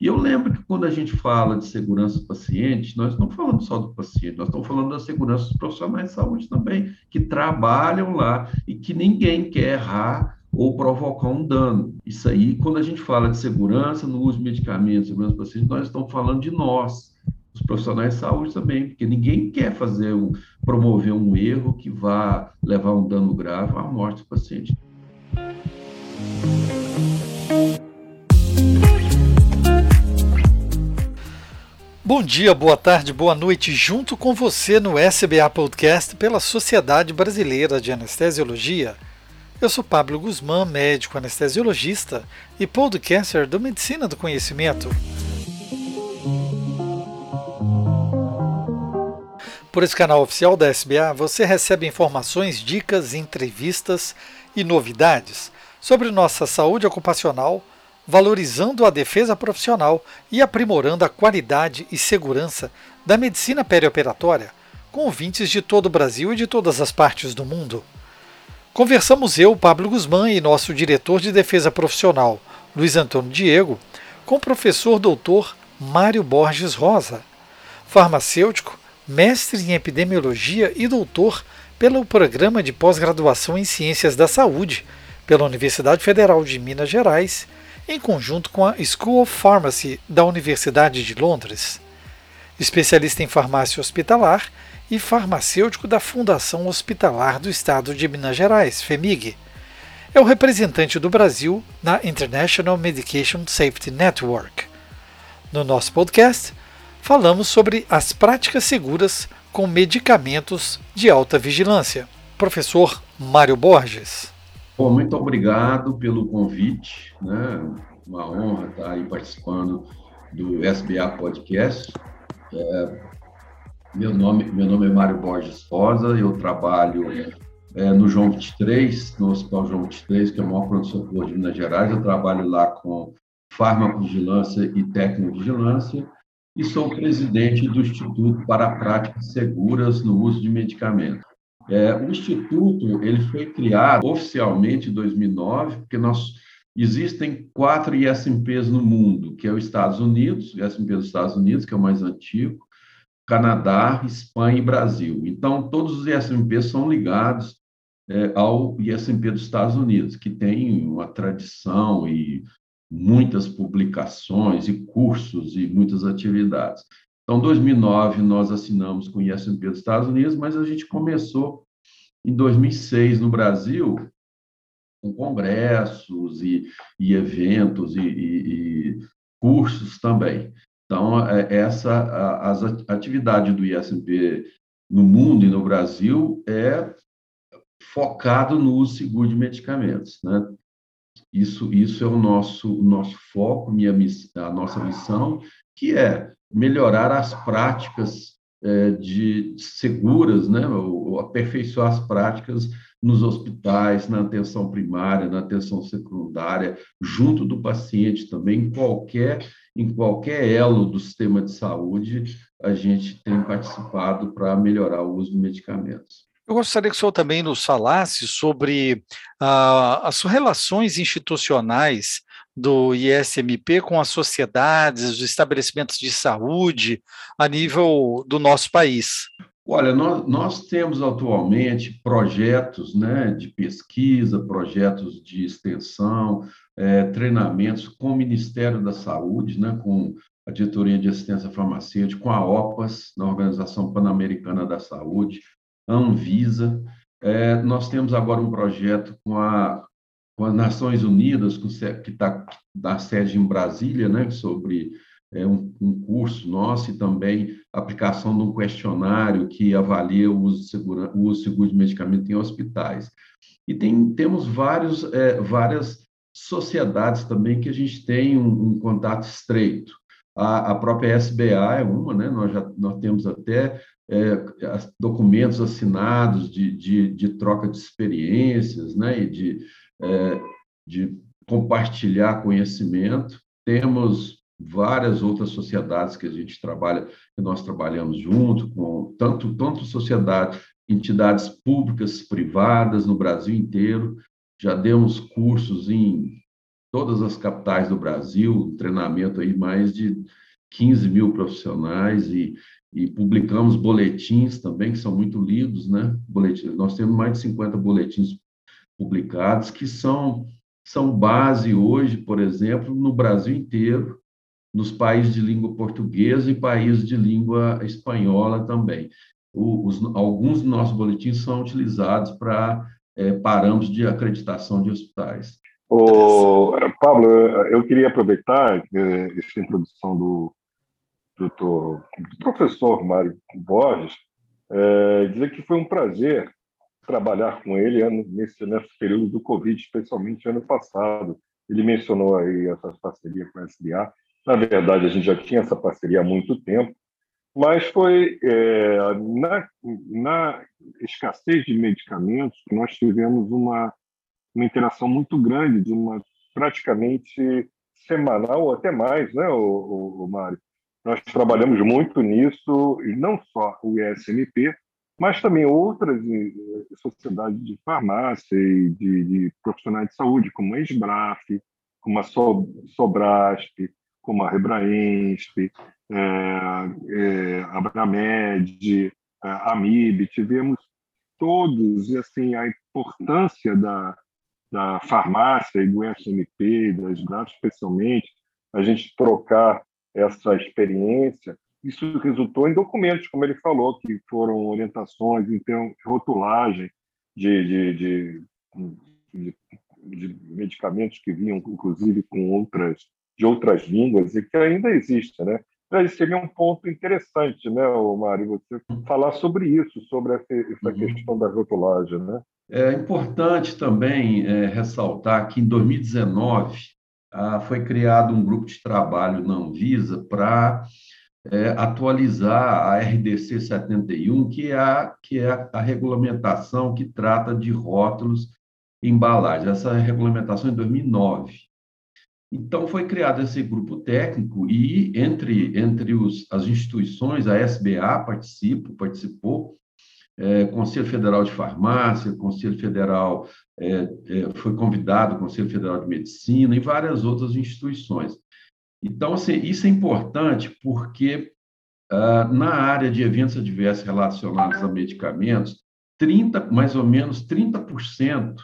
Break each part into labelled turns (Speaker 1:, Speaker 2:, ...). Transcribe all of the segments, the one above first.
Speaker 1: E eu lembro que quando a gente fala de segurança do paciente, nós não falamos só do paciente, nós estamos falando da segurança dos profissionais de saúde também, que trabalham lá e que ninguém quer errar ou provocar um dano. Isso aí, quando a gente fala de segurança no uso de medicamentos, segurança do paciente, nós estamos falando de nós, os profissionais de saúde também, porque ninguém quer fazer um, promover um erro que vá levar um dano grave à morte do paciente.
Speaker 2: Bom dia, boa tarde, boa noite, junto com você no SBA Podcast pela Sociedade Brasileira de Anestesiologia. Eu sou Pablo Guzmán, médico anestesiologista e podcaster do Medicina do Conhecimento. Por esse canal oficial da SBA, você recebe informações, dicas, entrevistas e novidades sobre nossa saúde ocupacional valorizando a defesa profissional e aprimorando a qualidade e segurança da medicina perioperatória, com ouvintes de todo o Brasil e de todas as partes do mundo. Conversamos eu, Pablo Guzmán, e nosso diretor de defesa profissional, Luiz Antônio Diego, com o professor doutor Mário Borges Rosa, farmacêutico, mestre em epidemiologia e doutor pelo Programa de Pós-Graduação em Ciências da Saúde pela Universidade Federal de Minas Gerais em conjunto com a School of Pharmacy da Universidade de Londres. Especialista em farmácia hospitalar e farmacêutico da Fundação Hospitalar do Estado de Minas Gerais, FEMIG. É o representante do Brasil na International Medication Safety Network. No nosso podcast, falamos sobre as práticas seguras com medicamentos de alta vigilância. Professor Mário Borges.
Speaker 1: Bom, muito obrigado pelo convite, né? Uma honra estar aí participando do SBA Podcast. É, meu nome, meu nome é Mário Borges Rosa, eu trabalho é, no João 23, no Hospital João 23, que é o maior pronto-socorro de Minas Gerais. Eu trabalho lá com farmacovigilância e tecnovigilância e sou presidente do Instituto para Práticas Seguras no Uso de Medicamentos. É, o Instituto ele foi criado oficialmente em 2009, porque nós existem quatro ISMPs no mundo, que é os Estados Unidos, o ISMP dos Estados Unidos, que é o mais antigo, Canadá, Espanha e Brasil. Então, todos os ISMPs são ligados é, ao ISMP dos Estados Unidos, que tem uma tradição e muitas publicações e cursos e muitas atividades. Então, 2009 nós assinamos com o ISMP dos Estados Unidos, mas a gente começou em 2006 no Brasil com congressos e, e eventos e, e, e, cursos também. Então, é, essa as atividades do ISMP no mundo e no Brasil é focado no uso seguro de medicamentos, né? Isso, isso é o nosso, o nosso foco, minha, a nossa missão, que é melhorar as práticas é, de seguras, né, ou, aperfeiçoar as práticas nos hospitais, na atenção primária, na atenção secundária, junto do paciente também, em qualquer, em qualquer elo do sistema de saúde, a gente tem participado para melhorar o uso de medicamentos.
Speaker 2: Eu gostaria que o senhor também nos falasse sobre ah, as relações institucionais do ISMP com as sociedades, os estabelecimentos de saúde a nível do nosso país?
Speaker 1: Olha, nós, nós temos atualmente projetos né, de pesquisa, projetos de extensão, é, treinamentos com o Ministério da Saúde, né, com a Diretoria de Assistência Farmacêutica, com a OPAS, na Organização Pan-Americana da Saúde, a Anvisa. É, nós temos agora um projeto com a com as Nações Unidas, que está na sede em Brasília, né, sobre é, um, um, curso nosso e também aplicação de um questionário que avalia o uso, segura, o uso seguro de medicamento em hospitais. E tem, temos vários, é, várias sociedades também que a gente tem um, um contato estreito. A, a, própria SBA é uma, né? nós já nós temos até é, documentos assinados de, de, de, troca de experiências né? e de é, de compartilhar conhecimento. Temos várias outras sociedades que a gente trabalha, que nós trabalhamos junto com tanto tanto sociedade, entidades públicas, privadas no Brasil inteiro. Já demos cursos em todas as capitais do Brasil, treinamento aí mais de 15 mil profissionais e, e publicamos boletins também, que são muito lidos, né? Boletins. Nós temos mais de 50 boletins publicados, que são, são base hoje, por exemplo, no Brasil inteiro, nos países de língua portuguesa e países de língua espanhola também. O, os, alguns dos nossos boletins são utilizados para é, parâmetros de acreditação de hospitais.
Speaker 3: O, Pablo, eu queria aproveitar é, essa introdução do, do, do professor Mário Borges, é, dizer que foi um prazer trabalhar com ele nesse, nesse período do Covid, especialmente ano passado. Ele mencionou aí essa parceria com a SBA. Na verdade, a gente já tinha essa parceria há muito tempo, mas foi é, na, na escassez de medicamentos que nós tivemos uma, uma interação muito grande, de uma praticamente semanal ou até mais, né, o, o, o Mário? Nós trabalhamos muito nisso, não só o ISMP, mas também outras eh, sociedades de farmácia e de, de profissionais de saúde, como a Esbraf, como a Sobrasp, como a Rebraensp, é, é, a Abramed, a Amib, tivemos todos, e assim, a importância da, da farmácia e do SMP, das Esbraf especialmente, a gente trocar essa experiência isso resultou em documentos, como ele falou, que foram orientações, então, rotulagem de, de, de, de, de medicamentos que vinham, inclusive, com outras de outras línguas e que ainda existe, né? Mas seria um ponto interessante, né, Mário, você falar sobre isso, sobre essa, essa uhum. questão da rotulagem, né?
Speaker 1: É importante também é, ressaltar que em 2019 ah, foi criado um grupo de trabalho na Anvisa para é, atualizar a RDC 71, que é, a, que é a, a regulamentação que trata de rótulos e embalagens. Essa regulamentação é em 2009. Então, foi criado esse grupo técnico e, entre, entre os, as instituições, a SBA participa, participou, é, Conselho Federal de Farmácia, Conselho Federal, é, é, foi convidado o Conselho Federal de Medicina e várias outras instituições. Então, assim, isso é importante porque uh, na área de eventos adversos relacionados a medicamentos, 30, mais ou menos 30%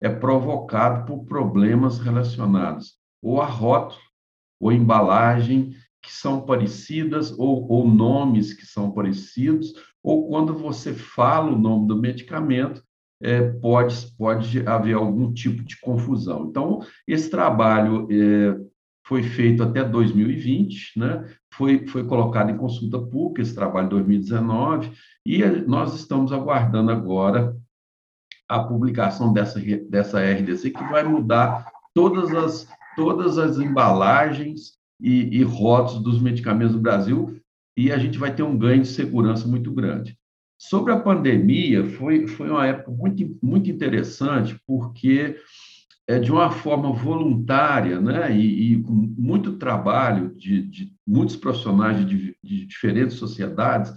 Speaker 1: é provocado por problemas relacionados ou a rótulo, ou embalagem, que são parecidas, ou, ou nomes que são parecidos, ou quando você fala o nome do medicamento, é, pode, pode haver algum tipo de confusão. Então, esse trabalho é, foi feito até 2020, né? foi, foi colocado em consulta pública esse trabalho em 2019, e nós estamos aguardando agora a publicação dessa, dessa RDC, que vai mudar todas as, todas as embalagens e, e rótulos dos medicamentos do Brasil, e a gente vai ter um ganho de segurança muito grande. Sobre a pandemia, foi, foi uma época muito, muito interessante, porque é, de uma forma voluntária né, e, e com muito trabalho de, de muitos profissionais de, de, diferentes sociedades,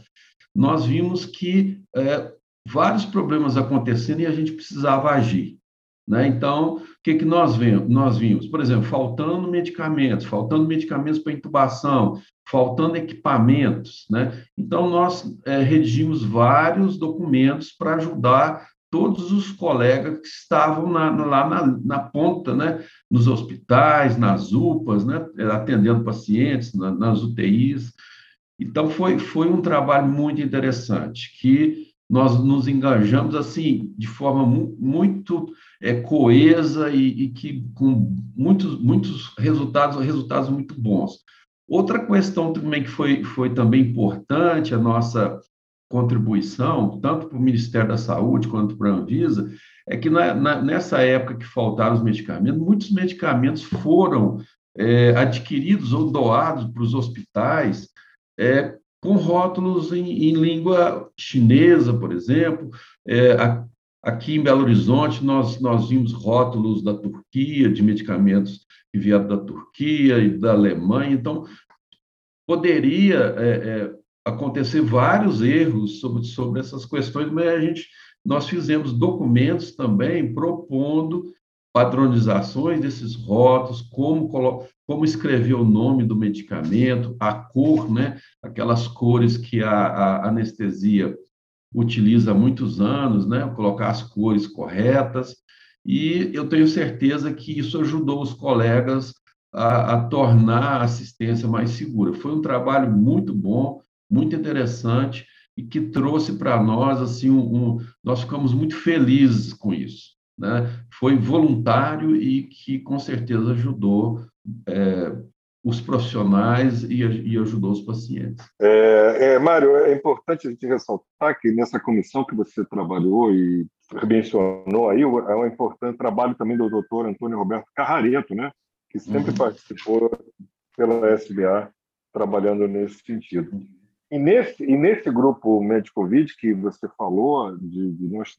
Speaker 1: nós vimos que é, vários problemas acontecendo e a gente precisava agir. Né? Então, o que, que nós, vimos? nós vimos? Por exemplo, faltando medicamentos, faltando medicamentos para intubação, faltando equipamentos. Né? Então, nós é, redigimos vários documentos para ajudar todos os colegas que estavam na, lá na, na, ponta, né, nos hospitais, nas UPAs, né, atendendo pacientes, na, nas UTIs. Então, foi, foi um trabalho muito interessante, que nós nos engajamos assim de forma mu muito é, coesa e, e, que com muitos, muitos resultados, resultados muito bons. Outra questão também que foi, foi também importante, a nossa contribuição, tanto para o Ministério da Saúde quanto para a Anvisa, é que na, na, nessa época que faltaram os medicamentos, muitos medicamentos foram é, adquiridos ou doados para os hospitais é, com rótulos em, em, língua chinesa, por exemplo. É, a, aqui em Belo Horizonte, nós, nós vimos rótulos da Turquia, de medicamentos vieram da Turquia e da Alemanha. Então, poderia é, é, acontecer vários erros sobre, sobre essas questões, mas a gente, nós fizemos documentos também propondo padronizações desses rótulos, como, como escrever o nome do medicamento, a cor, né? aquelas cores que a, a anestesia utiliza há muitos anos, né? colocar as cores corretas, e eu tenho certeza que isso ajudou os colegas a, a tornar a assistência mais segura. Foi um trabalho muito bom, muito interessante, e que trouxe para nós, assim, um, um, nós ficamos muito felizes com isso né, foi voluntário e que com certeza ajudou é, os profissionais e, e, ajudou os pacientes.
Speaker 3: É, é, Mário, é importante a gente ressaltar que nessa comissão que você trabalhou e mencionou aí, é um importante trabalho também do doutor Antônio Roberto Carrareto, né, que sempre uhum. participou pela SBA trabalhando nesse sentido. E nesse, e nesse grupo médico-covid que você falou, de, de nós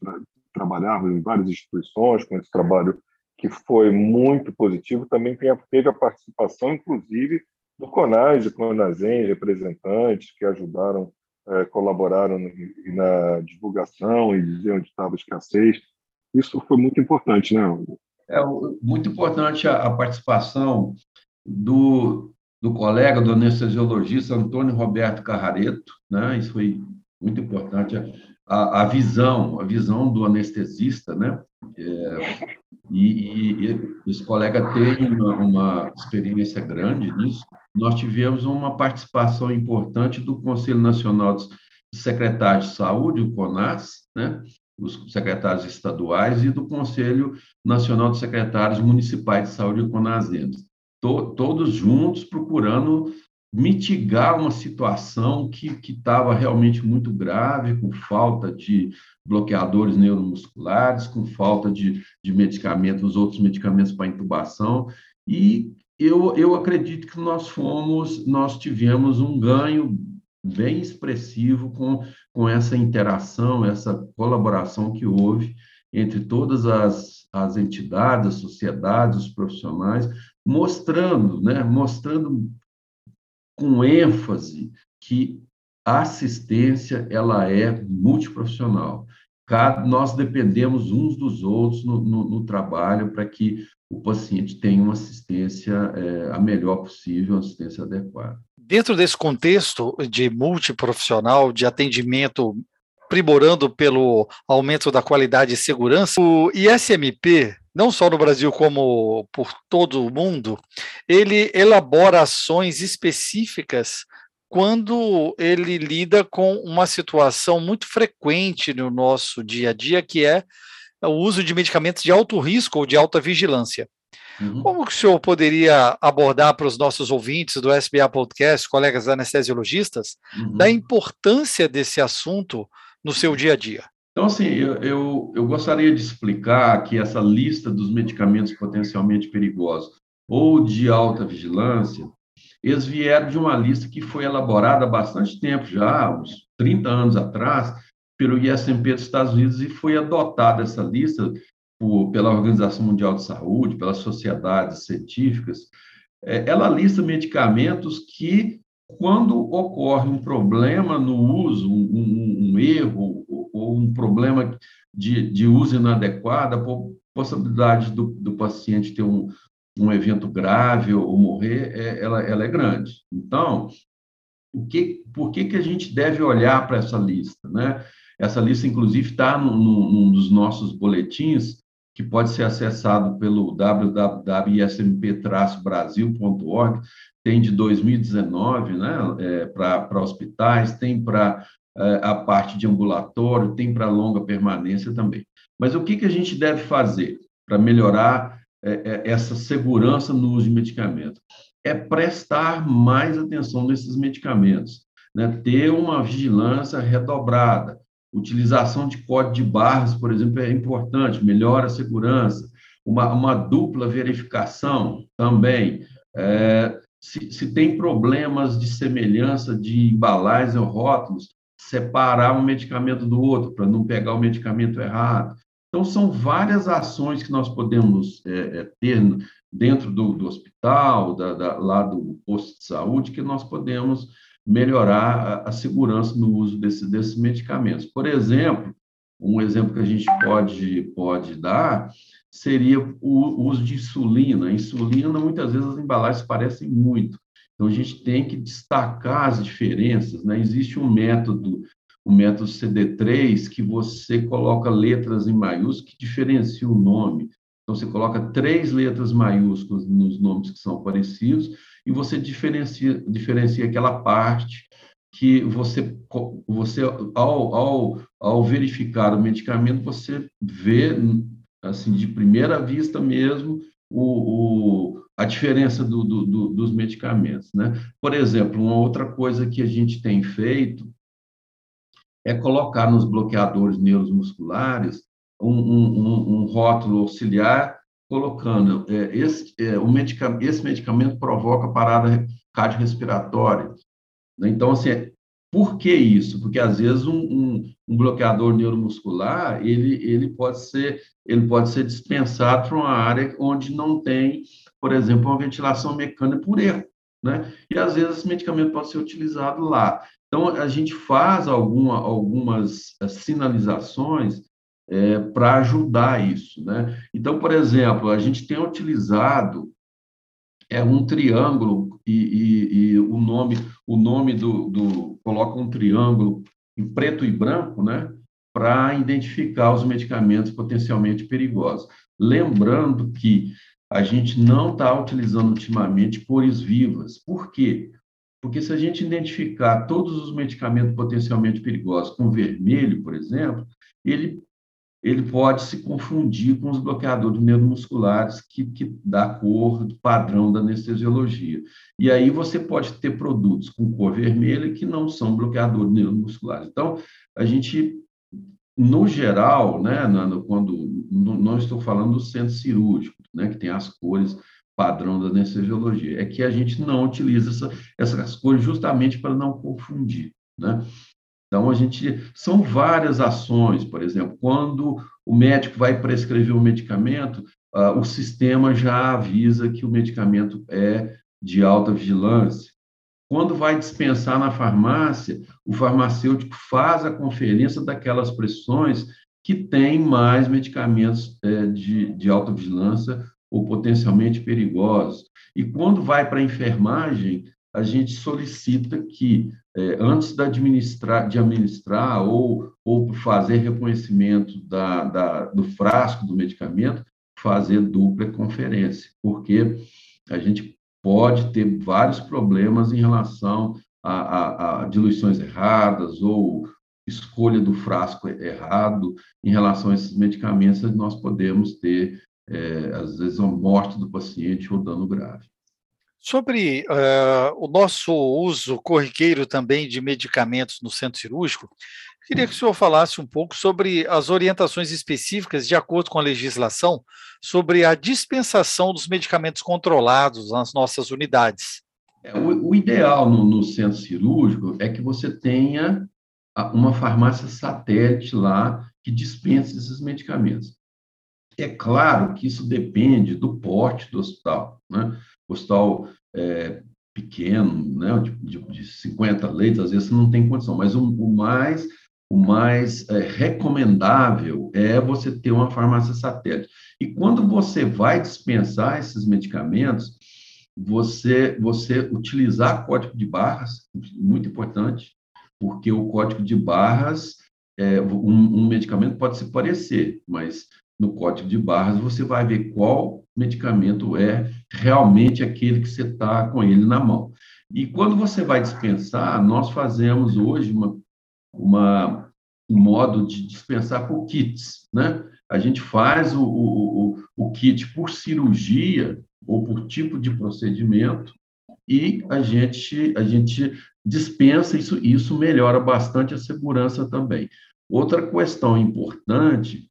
Speaker 3: trabalharmos em várias instituições com esse trabalho que foi muito positivo, também teve a participação, inclusive, do CONAS e CONASEM, representantes que ajudaram, é, colaboraram na divulgação e dizer onde estava a escassez. Isso foi muito importante, né?
Speaker 1: É muito importante a, a participação do, do colega, do anestesiologista Antônio Roberto Carrareto, né? Isso foi muito importante a, a visão, a visão do anestesista, né? É, e, e, esse colega tem uma, uma, experiência grande nisso. Nós tivemos uma participação importante do Conselho Nacional de Secretários de Saúde, o CONAS, né? os secretários estaduais, e do Conselho Nacional de Secretários Municipais de Saúde, o CONASEMS. To, todos juntos procurando mitigar uma situação que estava realmente muito grave, com falta de bloqueadores neuromusculares, com falta de, de medicamentos, outros medicamentos para intubação, e eu, eu acredito que nós fomos, nós tivemos um ganho bem expressivo com, com essa interação, essa colaboração que houve entre todas as, as entidades, as sociedades, os profissionais, mostrando, né, mostrando com ênfase que a assistência ela é multiprofissional. Cada, nós dependemos uns dos outros no, no, no trabalho para que o paciente tenha uma assistência é, a melhor possível, uma assistência adequada.
Speaker 2: Dentro desse contexto de multiprofissional, de atendimento primorando pelo aumento da qualidade e segurança, o ISMP não só no Brasil como por todo o mundo, ele elabora ações específicas quando ele lida com uma situação muito frequente no nosso dia a dia, que é o uso de medicamentos de alto risco ou de alta vigilância. Uhum. Como que o senhor poderia abordar para os nossos ouvintes do SBA Podcast, colegas anestesiologistas, uhum. da importância desse assunto no seu dia a dia?
Speaker 1: Então, assim, eu, eu, eu, gostaria de explicar que essa lista dos medicamentos potencialmente perigosos ou de alta vigilância, eles vieram de uma lista que foi elaborada há bastante tempo já, uns 30 anos atrás, pelo ISMP dos Estados Unidos e foi adotada essa lista por, pela Organização Mundial de Saúde, pelas sociedades científicas. É, ela lista medicamentos que, quando ocorre um problema no uso, um, um, um erro ou um problema de, de uso inadequado, a possibilidade do, do paciente ter um, um evento grave ou morrer, é, ela, ela é grande. Então, o que, por que, que a gente deve olhar para essa lista? Né? Essa lista, inclusive, está num, dos nossos boletins, que pode ser acessado pelo www.ismp-brasil.org, tem de 2019 né, é, para hospitais, tem para a parte de ambulatório, tem para longa permanência também. Mas o que, que a gente deve fazer para melhorar é, é, essa segurança no uso de medicamentos? É prestar mais atenção nesses medicamentos, né? ter uma vigilância redobrada. Utilização de código de barras, por exemplo, é importante, melhora a segurança. Uma, uma dupla verificação também. É, se, se, tem problemas de semelhança de embalagens ou rótulos, separar um medicamento do outro, para não pegar o medicamento errado. Então, são várias ações que nós podemos é, é, ter dentro do, do hospital, da, da, lá do posto de saúde, que nós podemos melhorar a, a segurança no uso desse, desses medicamentos. Por exemplo, um exemplo que a gente pode, pode dar seria o uso de insulina. A insulina, muitas vezes, as embalagens parecem muito. Então, a gente tem que destacar as diferenças. Né? Existe um método, o método CD3, que você coloca letras em maiúsculo que diferencia o nome. Então, você coloca três letras maiúsculas nos nomes que são parecidos e você diferencia, diferencia aquela parte que você, você ao, ao, ao verificar o medicamento, você vê, assim, de primeira vista mesmo, o, o a diferença do, do, do, dos medicamentos. Né? Por exemplo, uma outra coisa que a gente tem feito é colocar nos bloqueadores neuromusculares um, um, um rótulo auxiliar colocando é, esse, é, o medicamento, esse medicamento provoca parada cardiorrespiratória. Né? Então, assim, é, por que isso? Porque às vezes um, um, um, bloqueador neuromuscular ele, ele pode ser ele pode ser dispensado para uma área onde não tem, por exemplo, uma ventilação mecânica por erro, né? E às vezes esse medicamento pode ser utilizado lá. Então a gente faz alguma, algumas eh, sinalizações é, para ajudar isso, né? Então, por exemplo, a gente tem utilizado é um triângulo e, e, e, o nome o nome do, do coloca um triângulo em preto e branco, né, para identificar os medicamentos potencialmente perigosos. Lembrando que a gente não está utilizando ultimamente cores vivas. Por quê? Porque se a gente identificar todos os medicamentos potencialmente perigosos com vermelho, por exemplo, ele ele pode se confundir com os bloqueadores neuromusculares que, que dá cor padrão da anestesiologia. E aí você pode ter produtos com cor vermelha que não são bloqueadores neuromusculares. Então, a gente, no geral, né, quando não estou falando do centro cirúrgico, né, que tem as cores padrão da anestesiologia, é que a gente não utiliza essa, essas cores justamente para não confundir, né? Então, a gente. São várias ações, por exemplo, quando o médico vai prescrever um medicamento, uh, o sistema já avisa que o medicamento é de alta vigilância. Quando vai dispensar na farmácia, o farmacêutico faz a conferência daquelas pressões que têm mais medicamentos é, de, de alta vigilância ou potencialmente perigosos. E quando vai para a enfermagem, a gente solicita que, é, antes de administrar, de administrar ou, ou fazer reconhecimento da, da, do frasco do medicamento, fazer dupla conferência, porque a gente pode ter vários problemas em relação a, a, a diluições erradas ou escolha do frasco errado em relação a esses medicamentos, nós podemos ter, é, às vezes, a morte do paciente ou dano grave.
Speaker 2: Sobre uh, o nosso uso corriqueiro também de medicamentos no centro cirúrgico, queria que o senhor falasse um pouco sobre as orientações específicas, de acordo com a legislação, sobre a dispensação dos medicamentos controlados nas nossas unidades.
Speaker 1: É, o, o ideal no, no centro cirúrgico é que você tenha uma farmácia satélite lá que dispense esses medicamentos. É claro que isso depende do porte do hospital, né? hospital é, pequeno, né, de, de 50 leitos, às vezes não tem condição, mas o, o mais o mais é, recomendável é você ter uma farmácia satélite. E quando você vai dispensar esses medicamentos, você, você utilizar código de barras, muito importante, porque o código de barras, é, um, um medicamento pode se parecer, mas no código de barras, você vai ver qual medicamento é realmente aquele que você está com ele na mão. E quando você vai dispensar, nós fazemos hoje uma, uma, um modo de dispensar por kits, né? A gente faz o, o, o kit por cirurgia ou por tipo de procedimento e a gente, a gente dispensa isso, isso melhora bastante a segurança também. Outra questão importante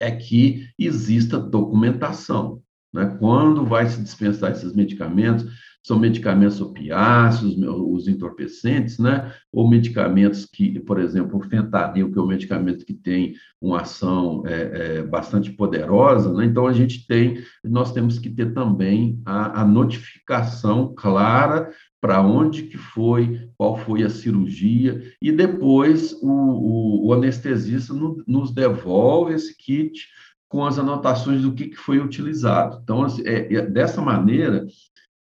Speaker 1: é que exista documentação. Né? Quando vai se dispensar esses medicamentos, são medicamentos opiáceos, os entorpecentes, né? ou medicamentos que, por exemplo, o fentanil, que é um medicamento que tem uma ação é, é, bastante poderosa, né? então a gente tem, nós temos que ter também a, a notificação clara para onde que foi, qual foi a cirurgia, e depois o, o, o anestesista no, nos devolve esse kit com as anotações do que, que foi utilizado. Então, assim, é, é, dessa maneira,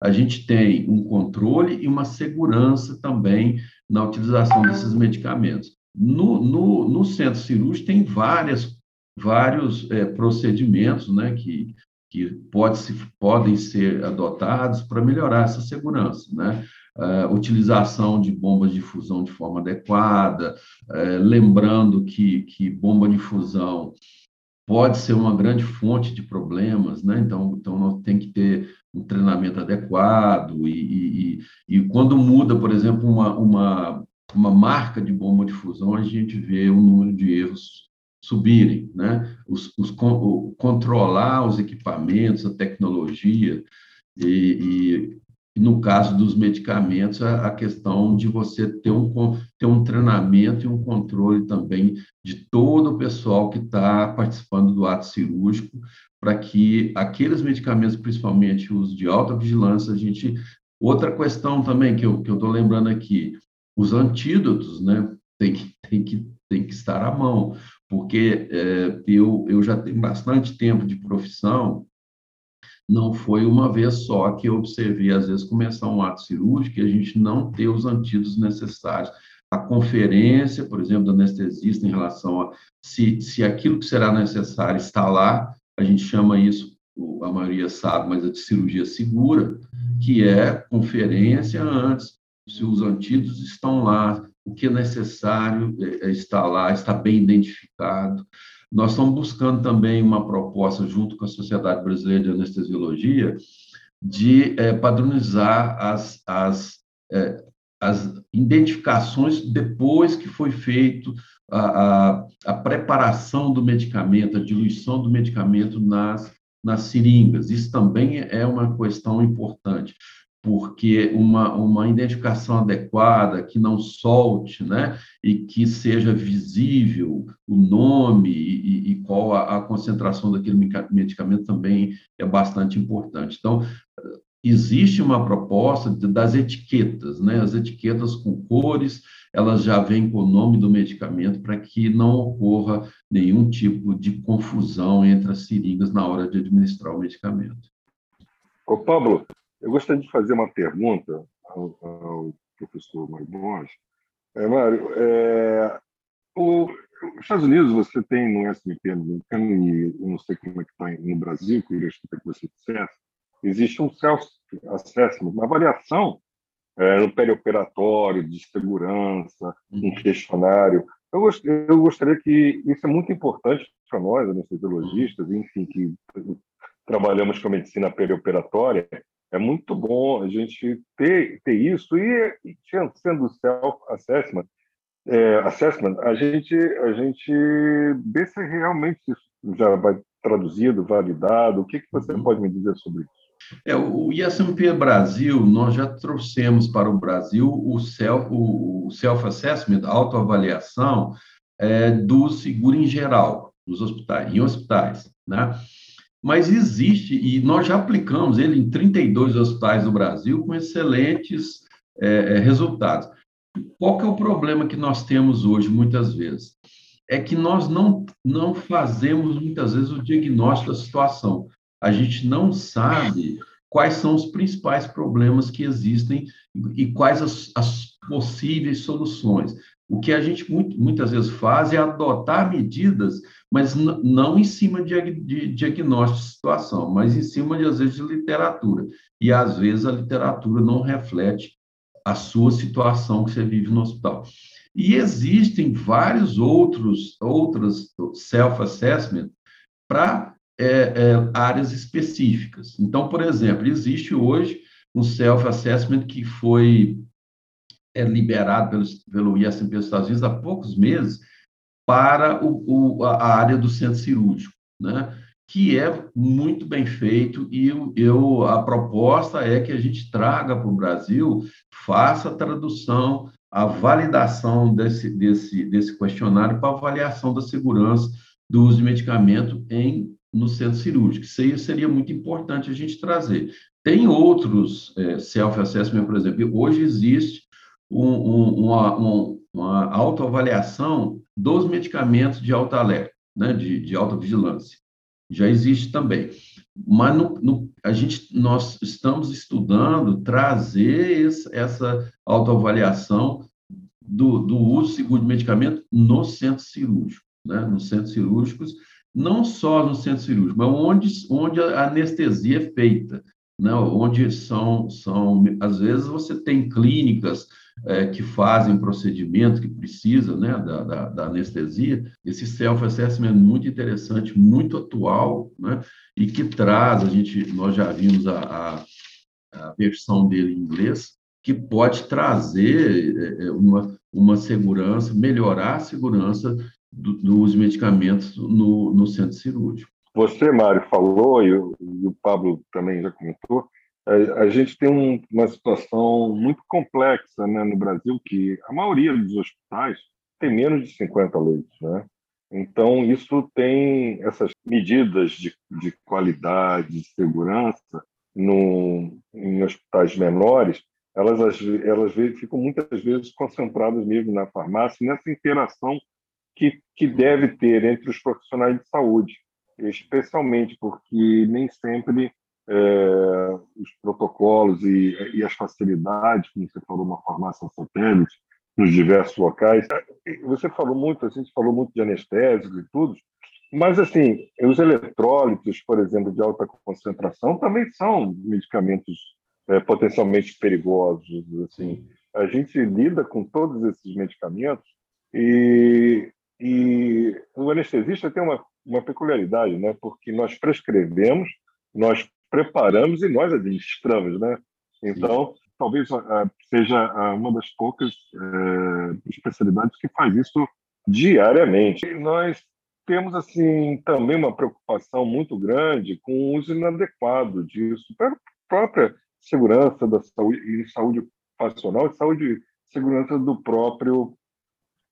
Speaker 1: a gente tem um controle e uma segurança também na utilização desses medicamentos. No, no, no centro cirúrgico tem várias, vários é, procedimentos né, que, que pode -se, podem ser adotados para melhorar essa segurança. Né? Uh, utilização de bombas de fusão de forma adequada, uh, lembrando que, que bomba de fusão pode ser uma grande fonte de problemas, né? Então, então nós tem que ter um treinamento adequado e, e, e quando muda, por exemplo, uma, uma, uma marca de bomba de fusão, a gente vê o número de erros subirem, né? Os, os controlar os equipamentos, a tecnologia e, e no caso dos medicamentos, a, questão de você ter um, ter um treinamento e um controle também de todo o pessoal que está participando do ato cirúrgico, para que aqueles medicamentos, principalmente os de alta vigilância, a gente. Outra questão também que eu estou lembrando aqui, os antídotos, né? Tem que, tem que, tem que estar à mão, porque é, eu, eu já tenho bastante tempo de profissão não foi uma vez só que eu observei, às vezes, começar um ato cirúrgico e a gente não ter os antídotos necessários. A conferência, por exemplo, do anestesista em relação a se, se aquilo que será necessário está lá, a gente chama isso, a maioria sabe, mas é de cirurgia segura, que é conferência antes, se os antídotos estão lá, o que é necessário é, é está lá, está bem identificado. Nós estamos buscando também uma proposta, junto com a Sociedade Brasileira de Anestesiologia, de é, padronizar as, as, é, as identificações depois que foi feito a, a, a, preparação do medicamento, a diluição do medicamento nas, nas seringas. Isso também é uma questão importante porque uma, uma identificação adequada, que não solte, né, e que seja visível o nome e, e qual a, a, concentração daquele medicamento também é bastante importante. Então, existe uma proposta das etiquetas, né, as etiquetas com cores, elas já vêm com o nome do medicamento para que não ocorra nenhum tipo de confusão entre as seringas na hora de administrar o medicamento.
Speaker 3: Ô, Pablo, eu gostaria de fazer uma pergunta ao, ao professor Mário Borges. É, Mário, é, o, os Estados Unidos você tem no SMP americano, e eu não sei como é que está no Brasil, queria que você dissesse, existe um self-assessment, uma avaliação é, no perioperatório, de segurança, um uhum. questionário. Eu, gost, eu gostaria que isso é muito importante para nós, anestesiologistas, enfim, que trabalhamos com a medicina perioperatória, é muito bom a gente ter, ter isso e, e sendo self-assessment, é, assessment, a gente, a gente vê se realmente isso já vai traduzido, validado. O que, que você uhum. pode me dizer sobre isso?
Speaker 1: É, o ISMP Brasil, nós já trouxemos para o Brasil o self-assessment, self autoavaliação é, do seguro em geral, nos hospitais, em hospitais, né? mas existe, e nós já aplicamos ele em 32 hospitais do Brasil com excelentes é, é, resultados. Qual que é o problema que nós temos hoje, muitas vezes? É que nós não, não fazemos, muitas vezes, o diagnóstico da situação. A gente não sabe quais são os principais problemas que existem e quais as, as possíveis soluções. O que a gente muitas vezes faz é adotar medidas, mas não em cima de, de, diagnóstico de situação, mas em cima, de, às vezes, de literatura. E, às vezes, a literatura não reflete a sua situação que você vive no hospital. E existem vários outros outras self-assessment para é, é, áreas específicas. Então, por exemplo, existe hoje um self-assessment que foi é liberado pelo, pelo ISMP dos Estados Unidos há poucos meses para o, o, a área do centro cirúrgico, né? que é muito bem feito e eu, eu, a proposta é que a gente traga para o Brasil, faça a tradução, a validação desse, desse, desse questionário para avaliação da segurança do uso de medicamento em, no centro cirúrgico. Isso aí seria muito importante a gente trazer. Tem outros é, self-assessment, por exemplo, hoje existe um, um, uma, um, uma autoavaliação dos medicamentos de alta alerta, né, de, de alta vigilância. já existe também. Mas no, no, a gente, nós estamos estudando trazer esse, essa autoavaliação do, do uso seguro de medicamento no centro cirúrgico, né? nos centros cirúrgicos, não só no centro cirúrgico, mas onde, onde a anestesia é feita, né? onde são, são, às vezes você tem clínicas é, que fazem procedimento que precisa né, da, da, da anestesia, esse self-assessment é muito interessante, muito atual, né, e que traz, a gente, nós já vimos a, a, a versão dele em inglês, que pode trazer é, é, uma, uma segurança, melhorar a segurança do, dos medicamentos no, no centro cirúrgico.
Speaker 3: Você, Mário, falou, e o, e o Pablo também já comentou, a, a gente tem um, uma situação muito complexa né, no Brasil, que a maioria dos hospitais tem menos de 50 leitos. Né? Então, isso tem essas medidas de, de qualidade, de segurança no, em hospitais menores, elas, elas ficam muitas vezes concentradas mesmo na farmácia, nessa interação que, que deve ter entre os profissionais de saúde, especialmente porque nem sempre é, os protocolos e, e, as facilidades, como você falou, uma farmácia satélite, nos diversos locais. Você falou muito, a gente falou muito de anestésicos e tudo, mas, assim, os eletrólitos, por exemplo, de alta concentração, também são medicamentos é, potencialmente perigosos. Assim. A gente lida com todos esses medicamentos e, e o anestesista tem uma, uma peculiaridade, né? porque nós prescrevemos, nós preparamos e nós administramos, né? Então, Sim. talvez uh, seja uh, uma das poucas uh, especialidades que faz isso diariamente. E nós temos assim também uma preocupação muito grande com o uso inadequado disso para a própria segurança da saúde e saúde ocupacional e saúde segurança do próprio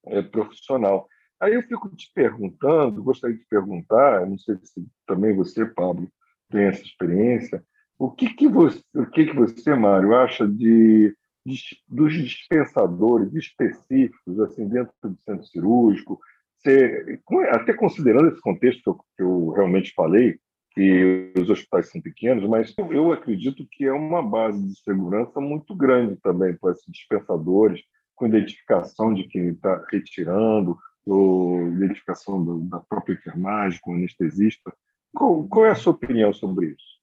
Speaker 3: eh, profissional. Aí eu fico te perguntando, gostaria de perguntar, não sei se também você, Pablo, tem essa experiência. O que, que você, o que, que você, Mário, acha de, de dos dispensadores específicos assim dentro do centro cirúrgico? Você, até considerando esse contexto que eu, que eu realmente falei, que os hospitais são pequenos, mas eu acredito que é uma base de segurança muito grande também para esses dispensadores, com identificação de quem está retirando, ou identificação da própria enfermagem, com anestesista. Qual, qual é a sua opinião sobre isso?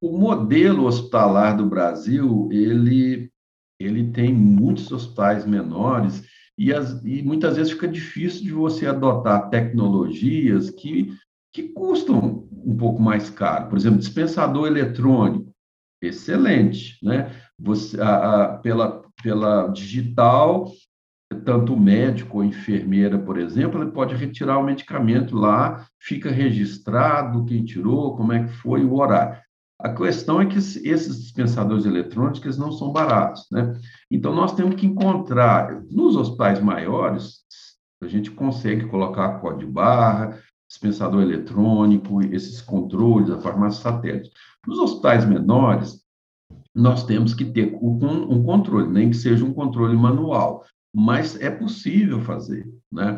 Speaker 1: O modelo hospitalar do Brasil, ele, ele tem muitos hospitais menores e, as, e muitas vezes fica difícil de você adotar tecnologias que, que custam um pouco mais caro. Por exemplo, dispensador eletrônico, excelente, né? Você, a, a, pela, pela digital, tanto o médico ou enfermeira, por exemplo, ele pode retirar o medicamento lá, fica registrado quem tirou, como é que foi o horário. A questão é que esses dispensadores eletrônicos não são baratos, né? Então nós temos que encontrar nos hospitais maiores a gente consegue colocar código barra, dispensador eletrônico, esses controles, a farmácia satélite. Nos hospitais menores nós temos que ter um controle, nem que seja um controle manual mas é possível fazer, né?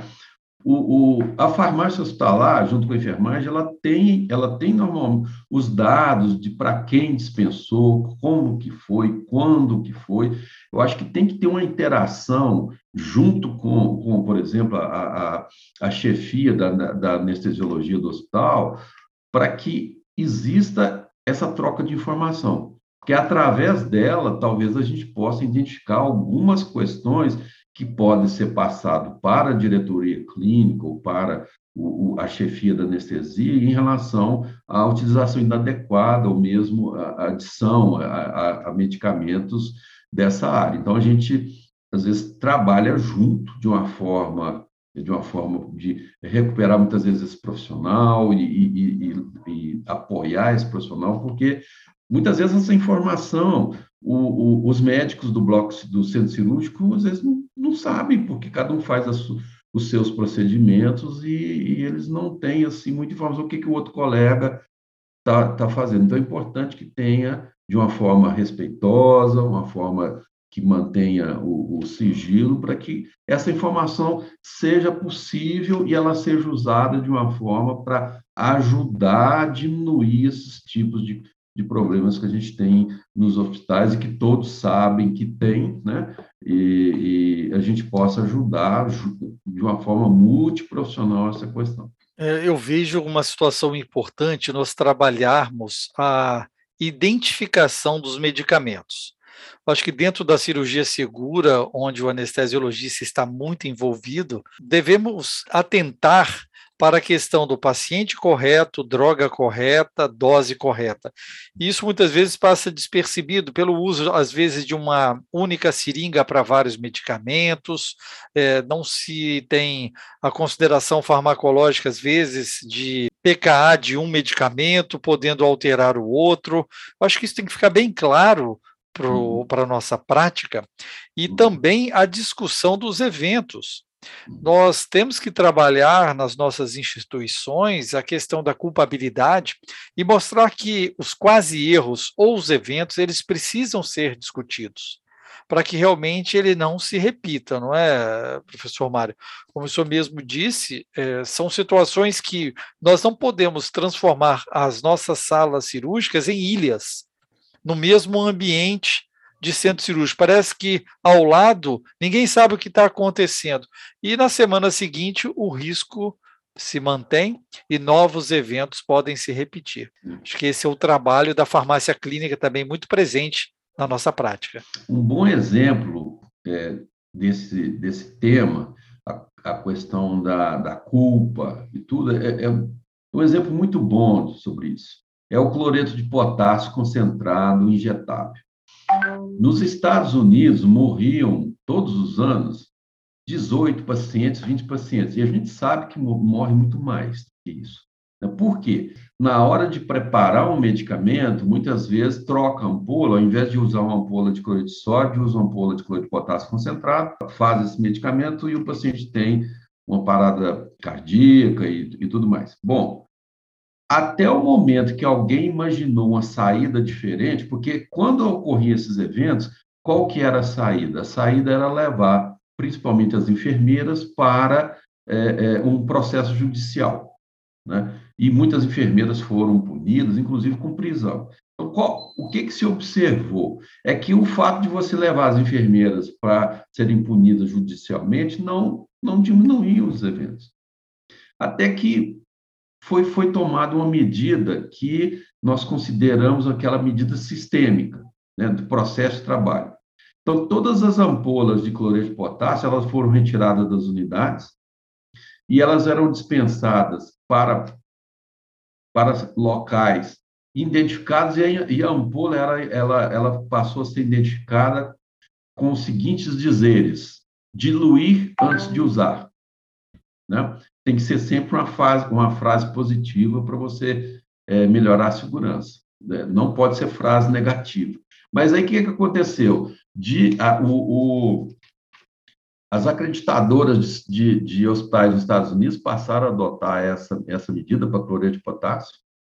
Speaker 1: O, o, a farmácia hospitalar, junto com a enfermagem, ela tem, ela tem normalmente os dados de para quem dispensou, como que foi, quando que foi. Eu acho que tem que ter uma interação junto com, com por exemplo, a, a, a chefia da, da anestesiologia do hospital, para que exista essa troca de informação. Porque através dela, talvez a gente possa identificar algumas questões que pode ser passado para a diretoria clínica ou para o, a chefia da anestesia em relação à utilização inadequada ou mesmo a adição a, a, a medicamentos dessa área. Então, a gente, às vezes, trabalha junto de uma forma de uma forma de recuperar muitas vezes esse profissional e, e, e, e apoiar esse profissional, porque muitas vezes essa informação o, o, os médicos do bloco do centro cirúrgico às vezes não, não sabem, porque cada um faz as, os seus procedimentos e, e, eles não têm assim muita informação o que, que o outro colega está tá fazendo. Então é importante que tenha de uma forma respeitosa, uma forma que mantenha o, o sigilo para que essa informação seja possível e ela seja usada de uma forma para ajudar a diminuir esses tipos de, de problemas que a gente tem nos hospitais e que todos sabem que tem, né? E, e a gente possa ajudar de uma forma multiprofissional essa questão.
Speaker 2: É, eu vejo uma situação importante nós trabalharmos a identificação dos medicamentos. Acho que dentro da cirurgia segura, onde o anestesiologista está muito envolvido, devemos atentar para a questão do paciente correto, droga correta, dose correta. Isso muitas vezes passa despercebido pelo uso, às vezes, de uma única seringa para vários medicamentos, é, não se tem a consideração farmacológica, às vezes, de PKA de um medicamento, podendo alterar o outro. Acho que isso tem que ficar bem claro uhum. para a nossa prática, e uhum. também a discussão dos eventos. Nós temos que trabalhar nas nossas instituições a questão da culpabilidade e mostrar que os quase erros ou os eventos eles precisam ser discutidos para que realmente ele não se repita, não é, professor Mário? Como o senhor mesmo disse, é, são situações que nós não podemos transformar as nossas salas cirúrgicas em ilhas, no mesmo ambiente de centro cirúrgico. Parece que ao lado ninguém sabe o que está acontecendo. E na semana seguinte o risco se mantém e novos eventos podem se repetir. Acho que esse é o trabalho da farmácia clínica também muito presente na nossa prática.
Speaker 1: Um bom exemplo é, desse, desse tema, a, a questão da, da, culpa e tudo, é, é um exemplo muito bom sobre isso. É o cloreto de potássio concentrado injetável. Nos Estados Unidos, morriam todos os anos 18 pacientes, 20 pacientes. E a gente sabe que morre muito mais que isso. Né? Por quê? Na hora de preparar um medicamento, muitas vezes troca a ampola, ao invés de usar uma ampola de cloreto de sódio, usa uma ampola de cloreto de potássio concentrado, faz esse medicamento e o paciente tem uma parada cardíaca e, e tudo mais. Bom, até o momento que alguém imaginou uma saída diferente, porque quando ocorriam esses eventos, qual que era a saída? A saída era levar, principalmente as enfermeiras, para é, é, um processo judicial. Né? E muitas enfermeiras foram punidas, inclusive com prisão. Então, qual, o que, que se observou? É que o fato de você levar as enfermeiras para serem punidas judicialmente não, não diminuía os eventos. Até que foi, foi tomada uma medida que nós consideramos aquela medida sistêmica, né, do processo de trabalho. Então, todas as ampolas de cloreto de potássio, elas foram retiradas das unidades e elas eram dispensadas para, para locais identificados e a, e a ampola ela, ela, ela passou a ser identificada com os seguintes dizeres: diluir antes de usar. Né? Tem que ser sempre uma, uma frase positiva para você é, melhorar a segurança. Né? Não pode ser frase negativa. Mas aí o que, que aconteceu? De, a, o, o, as acreditadoras de, de, de, hospitais nos Estados Unidos passaram a adotar essa, essa medida para cloreto de potássio,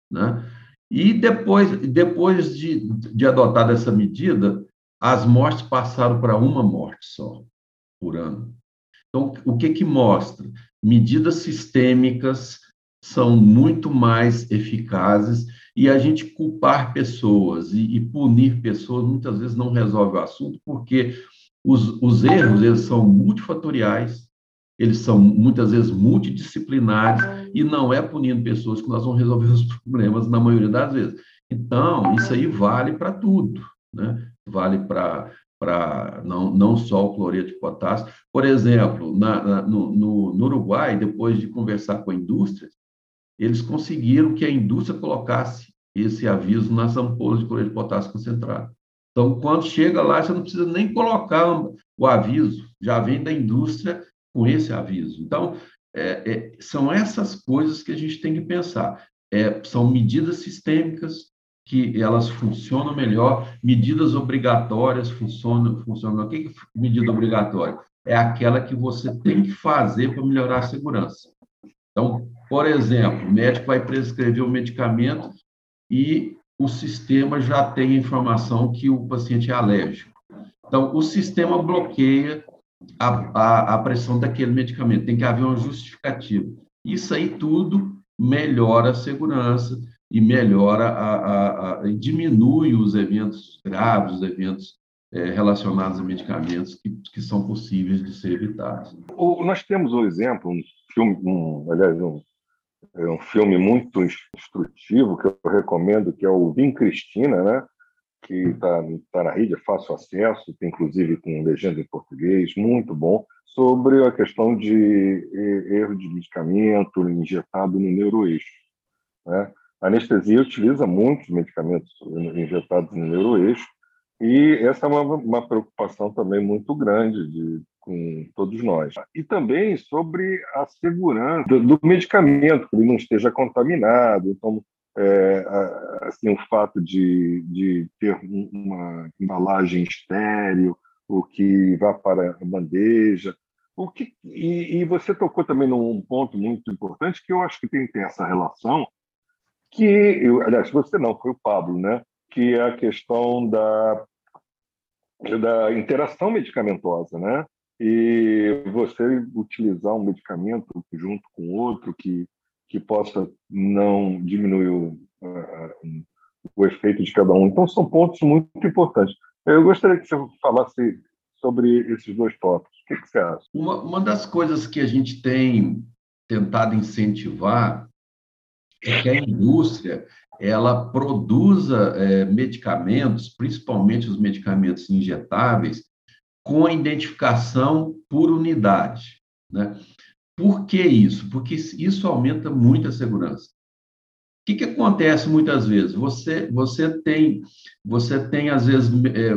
Speaker 1: né? E depois, depois de, de adotar essa medida, as mortes passaram para uma morte só por ano. Então, o que que mostra? Medidas sistêmicas são muito mais eficazes e a gente culpar pessoas e, e punir pessoas muitas vezes não resolve o assunto, porque os, os erros eles são multifatoriais, eles são muitas vezes multidisciplinares e não é punindo pessoas que nós vamos resolver os problemas na maioria das vezes. Então, isso aí vale para tudo, né? Vale para para não, não só o cloreto de potássio. Por exemplo, na, na, no, no, no, Uruguai, depois de conversar com a indústria, eles conseguiram que a indústria colocasse esse aviso nas ampolas de cloreto de potássio concentrado. Então, quando chega lá, você não precisa nem colocar o aviso, já vem da indústria com esse aviso. Então, é, é, são essas coisas que a gente tem que pensar. É, são medidas sistêmicas que elas funcionam melhor, medidas obrigatórias funcionam, funcionam. O que é medida obrigatória? É aquela que você tem que fazer para melhorar a segurança. Então, por exemplo, o médico vai prescrever um medicamento e o sistema já tem a informação que o paciente é alérgico. Então, o sistema bloqueia a, a, a pressão daquele medicamento, tem que haver uma justificativa. Isso aí tudo melhora a segurança e melhora a, a, a diminui os eventos graves, os eventos é, relacionados a medicamentos que, que são possíveis de ser evitados.
Speaker 3: O, nós temos um exemplo, um filme, um, aliás, um, é um filme muito instrutivo que eu recomendo, que é o Vim Cristina, né? que está tá na rede, é fácil acesso, tem inclusive com legenda em português, muito bom, sobre a questão de erro de medicamento injetado no neuroeixo. Né? A anestesia utiliza muitos medicamentos injetados no neuroeixo, e essa é uma, uma preocupação também muito grande de, com todos nós. E também sobre a segurança do, do medicamento, que ele não esteja contaminado. Então, é, assim, o fato de, de ter uma embalagem estéreo, o que vá para a bandeja. O que, e, e, você tocou também num ponto muito importante que eu acho que tem que ter essa relação, que, aliás, você não, foi o Pablo, né? que é a questão da, da interação medicamentosa, né? E você utilizar um medicamento junto com outro que, que possa não diminuir o, uh, o efeito de cada um. Então, são pontos muito importantes. Eu gostaria que você falasse sobre esses dois tópicos. O que, que você acha?
Speaker 1: Uma, uma das coisas que a gente tem tentado incentivar é que a indústria ela produza é, medicamentos, principalmente os medicamentos injetáveis, com a identificação por unidade. Né? Por que isso? Porque isso aumenta muito a segurança. O que, que acontece muitas vezes? Você, você tem, você tem às vezes é,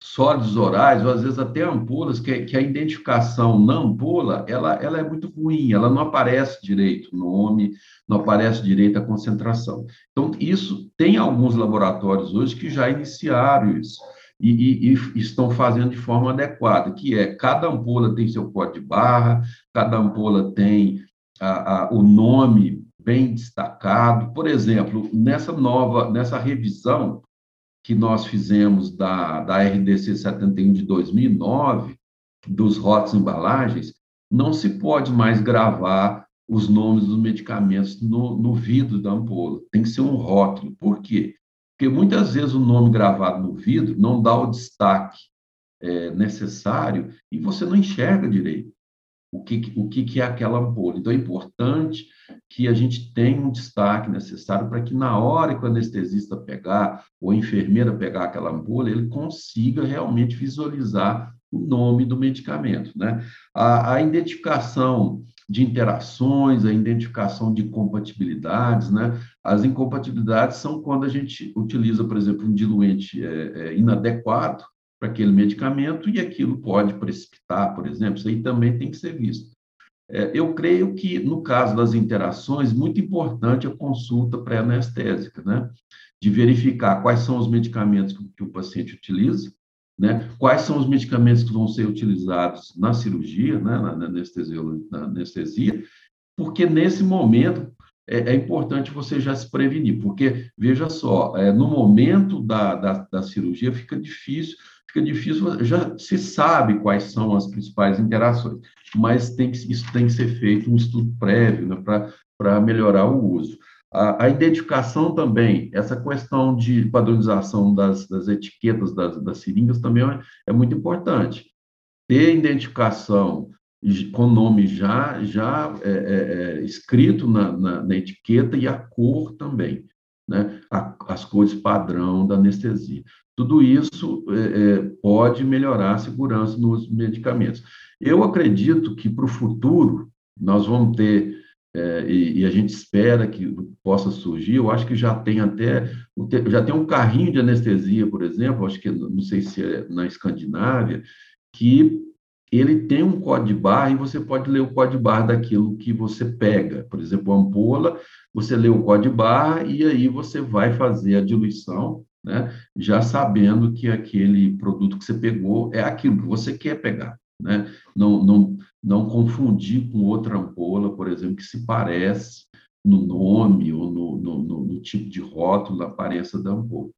Speaker 1: sólidos orais, ou às vezes até ampolas, que, que, a identificação na ampola, ela, ela é muito ruim, ela não aparece direito o nome, não aparece direito a concentração. Então, isso, tem alguns laboratórios hoje que já iniciaram isso, e, e, e estão fazendo de forma adequada, que é, cada ampola tem seu código de barra, cada ampola tem a, a, o nome bem destacado. Por exemplo, nessa nova, nessa revisão, que nós fizemos da, da RDC 71 de 2009, dos rótulos embalagens, não se pode mais gravar os nomes dos medicamentos no, no vidro da ampola. Tem que ser um rótulo. Por quê? Porque muitas vezes o nome gravado no vidro não dá o destaque é, necessário e você não enxerga direito o que, o que é aquela ampola. Então, é importante que a gente tenha um destaque necessário para que, na hora que o anestesista pegar, ou a enfermeira pegar aquela ampola, ele consiga realmente visualizar o nome do medicamento. Né? A, a identificação de interações, a identificação de compatibilidades. Né? As incompatibilidades são quando a gente utiliza, por exemplo, um diluente é, é, inadequado, para aquele medicamento e aquilo pode precipitar, por exemplo, isso aí também tem que ser visto. É, eu creio que, no caso das interações, muito importante a consulta pré-anestésica, né? De verificar quais são os medicamentos que o paciente utiliza, né? Quais são os medicamentos que vão ser utilizados na cirurgia, né? na, anestesia, na anestesia, porque nesse momento é, é, importante você já se prevenir, porque, veja só, é, no momento da, da, da cirurgia fica difícil fica difícil, já se sabe quais são as principais interações, mas tem que, isso tem que ser feito um estudo prévio né, para melhorar o uso. A, a, identificação também, essa questão de padronização das, das etiquetas das, das seringas também é, é muito importante. Ter identificação com nome já, já é, é, é, escrito na, na, na, etiqueta e a cor também, né? A, as cores padrão da anestesia. Tudo isso é, é, pode melhorar a segurança nos medicamentos. Eu acredito que para o futuro nós vamos ter, é, e, e, a gente espera que possa surgir, eu acho que já tem até, já tem um carrinho de anestesia, por exemplo, acho que não sei se é na Escandinávia, que ele tem um código de barra e você pode ler o código de barra daquilo que você pega. Por exemplo, a ampola, você lê o código de barra e aí você vai fazer a diluição né? já sabendo que aquele produto que você pegou é aquilo que você quer pegar. Né? Não, não, não confundir com outra ampola, por exemplo, que se parece no nome ou no, no, no, no tipo de rótulo, da aparência da ampola.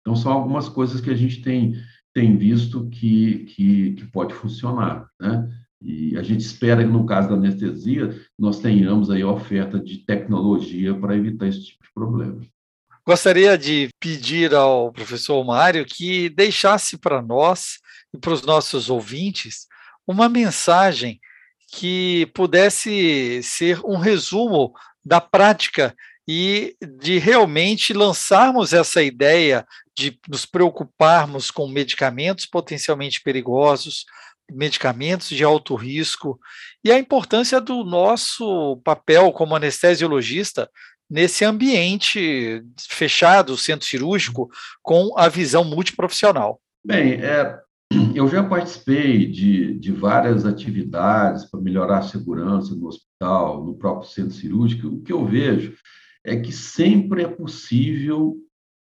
Speaker 1: Então, são algumas coisas que a gente tem tem visto que, que, que pode funcionar, né? E a gente espera que, no caso da anestesia, nós tenhamos aí oferta de tecnologia para evitar esse tipo de problema.
Speaker 2: Gostaria de pedir ao professor Mário que deixasse para nós e para os nossos ouvintes uma mensagem que pudesse ser um resumo da prática e de realmente lançarmos essa ideia de nos preocuparmos com medicamentos potencialmente perigosos, medicamentos de alto risco e a importância do nosso papel como anestesiologista nesse ambiente fechado, centro cirúrgico, com a visão multiprofissional.
Speaker 1: Bem, é, eu já participei de, de várias atividades para melhorar a segurança no hospital, no próprio centro cirúrgico. O que eu vejo é que sempre é possível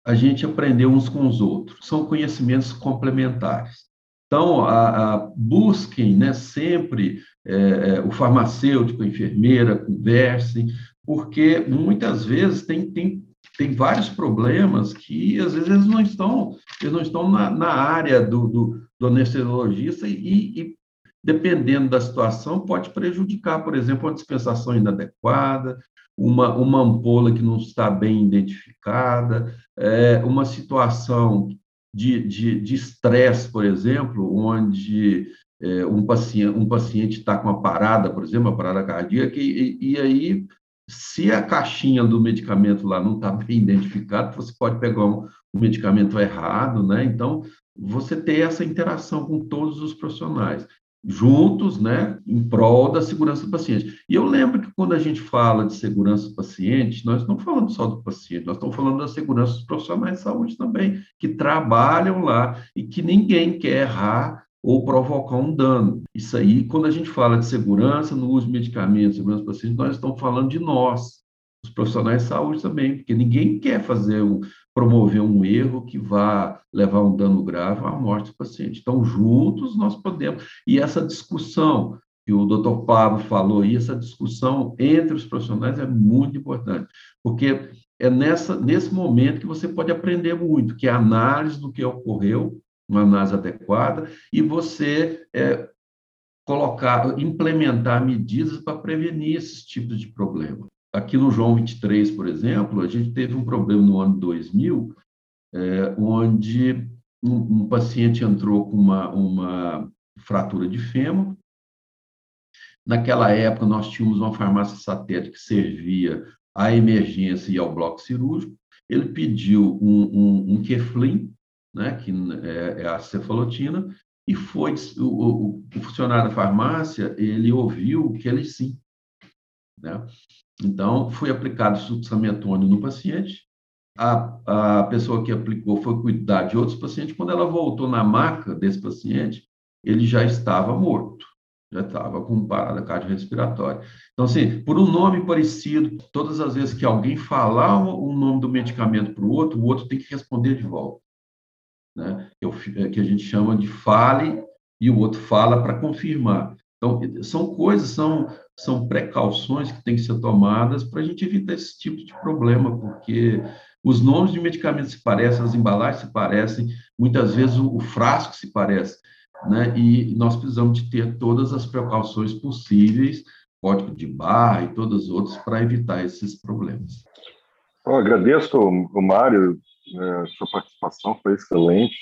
Speaker 1: a gente aprender uns com os outros. São conhecimentos complementares. Então, a, a, busquem né, sempre é, é, o farmacêutico, a enfermeira, conversem, porque muitas vezes tem, tem, tem vários problemas que às vezes eles não estão, eles não estão na, na área do, do, do anestesiologista e, e, dependendo da situação, pode prejudicar, por exemplo, uma dispensação inadequada, uma, uma ampola que não está bem identificada, é, uma situação de estresse, por exemplo, onde é, um paciente um paciente está com uma parada, por exemplo, uma parada cardíaca, e, e aí, se a caixinha do medicamento lá não está bem identificada, você pode pegar um, um medicamento errado, né? Então, você ter essa interação com todos os profissionais juntos, né, em prol da segurança do paciente. E eu lembro que quando a gente fala de segurança do paciente, nós não falamos só do paciente, nós estamos falando da segurança dos profissionais de saúde também, que trabalham lá e que ninguém quer errar ou provocar um dano. Isso aí, quando a gente fala de segurança no uso de medicamentos, segurança do paciente, nós estamos falando de nós, os profissionais de saúde também, porque ninguém quer fazer um, promover um erro que vá levar um dano grave à morte do paciente. Então, juntos nós podemos. E essa discussão que o doutor Pablo falou aí, essa discussão entre os profissionais é muito importante, porque é nessa, nesse momento que você pode aprender muito, que é a análise do que ocorreu, uma análise adequada, e você é, colocar, implementar medidas para prevenir esses tipos de problema. Aqui no João 23, por exemplo, a gente teve um problema no ano 2000, é, onde um, um, paciente entrou com uma, uma fratura de fêmur. Naquela época, nós tínhamos uma farmácia satélite que servia à emergência e ao bloco cirúrgico. Ele pediu um, um, um Keflin, né, que é, é a cefalotina, e foi o, o, o, funcionário da farmácia, ele ouviu que ele sim. Né? Então, foi aplicado succinilmetônio no paciente, a, a pessoa que aplicou foi cuidar de outros pacientes, quando ela voltou na maca desse paciente, ele já estava morto, já estava com parada cardiorrespiratória. Então, assim, por um nome parecido, todas as vezes que alguém falar o nome do medicamento para o outro, o outro tem que responder de volta. Né? Que a gente chama de fale e o outro fala para confirmar. Então, são coisas, são, são precauções que têm que ser tomadas para a gente evitar esse tipo de problema, porque os nomes de medicamentos se parecem, as embalagens se parecem, muitas vezes o, o frasco se parece, né? E nós precisamos de ter todas as precauções possíveis, código de barra e todas as outras, para evitar esses problemas.
Speaker 3: Eu agradeço, o Mário, a sua participação foi excelente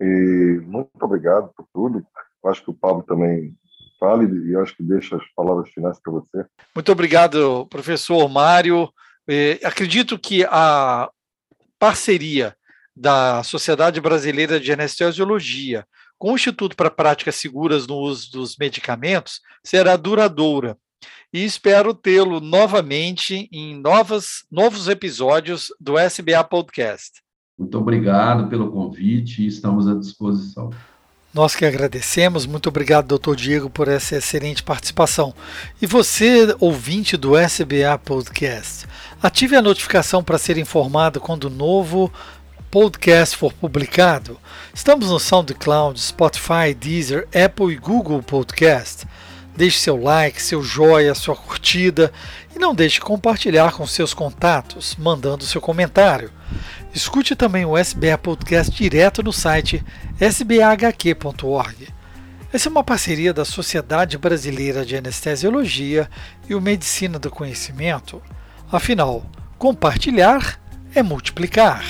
Speaker 3: e muito obrigado por tudo. Eu acho que o Pablo também fale e acho que deixa as palavras finais para você.
Speaker 2: Muito obrigado, professor Mário. É, acredito que a parceria da Sociedade Brasileira de Anestesiologia com o Instituto para Práticas Seguras no Uso dos Medicamentos será duradoura. E espero tê-lo novamente em novas, novos episódios do SBA Podcast.
Speaker 1: Muito obrigado pelo convite e estamos à disposição.
Speaker 2: Nós que agradecemos, muito obrigado, doutor Diego, por essa excelente participação. E você, ouvinte do SBA Podcast, ative a notificação para ser informado quando o novo podcast for publicado. Estamos no SoundCloud, Spotify, Deezer, Apple e Google Podcast. Deixe seu like, seu joia, sua curtida e não deixe de compartilhar com seus contatos, mandando seu comentário. Escute também o SBA Podcast direto no site sbahq.org. Essa é uma parceria da Sociedade Brasileira de Anestesiologia e o Medicina do Conhecimento. Afinal, compartilhar é multiplicar.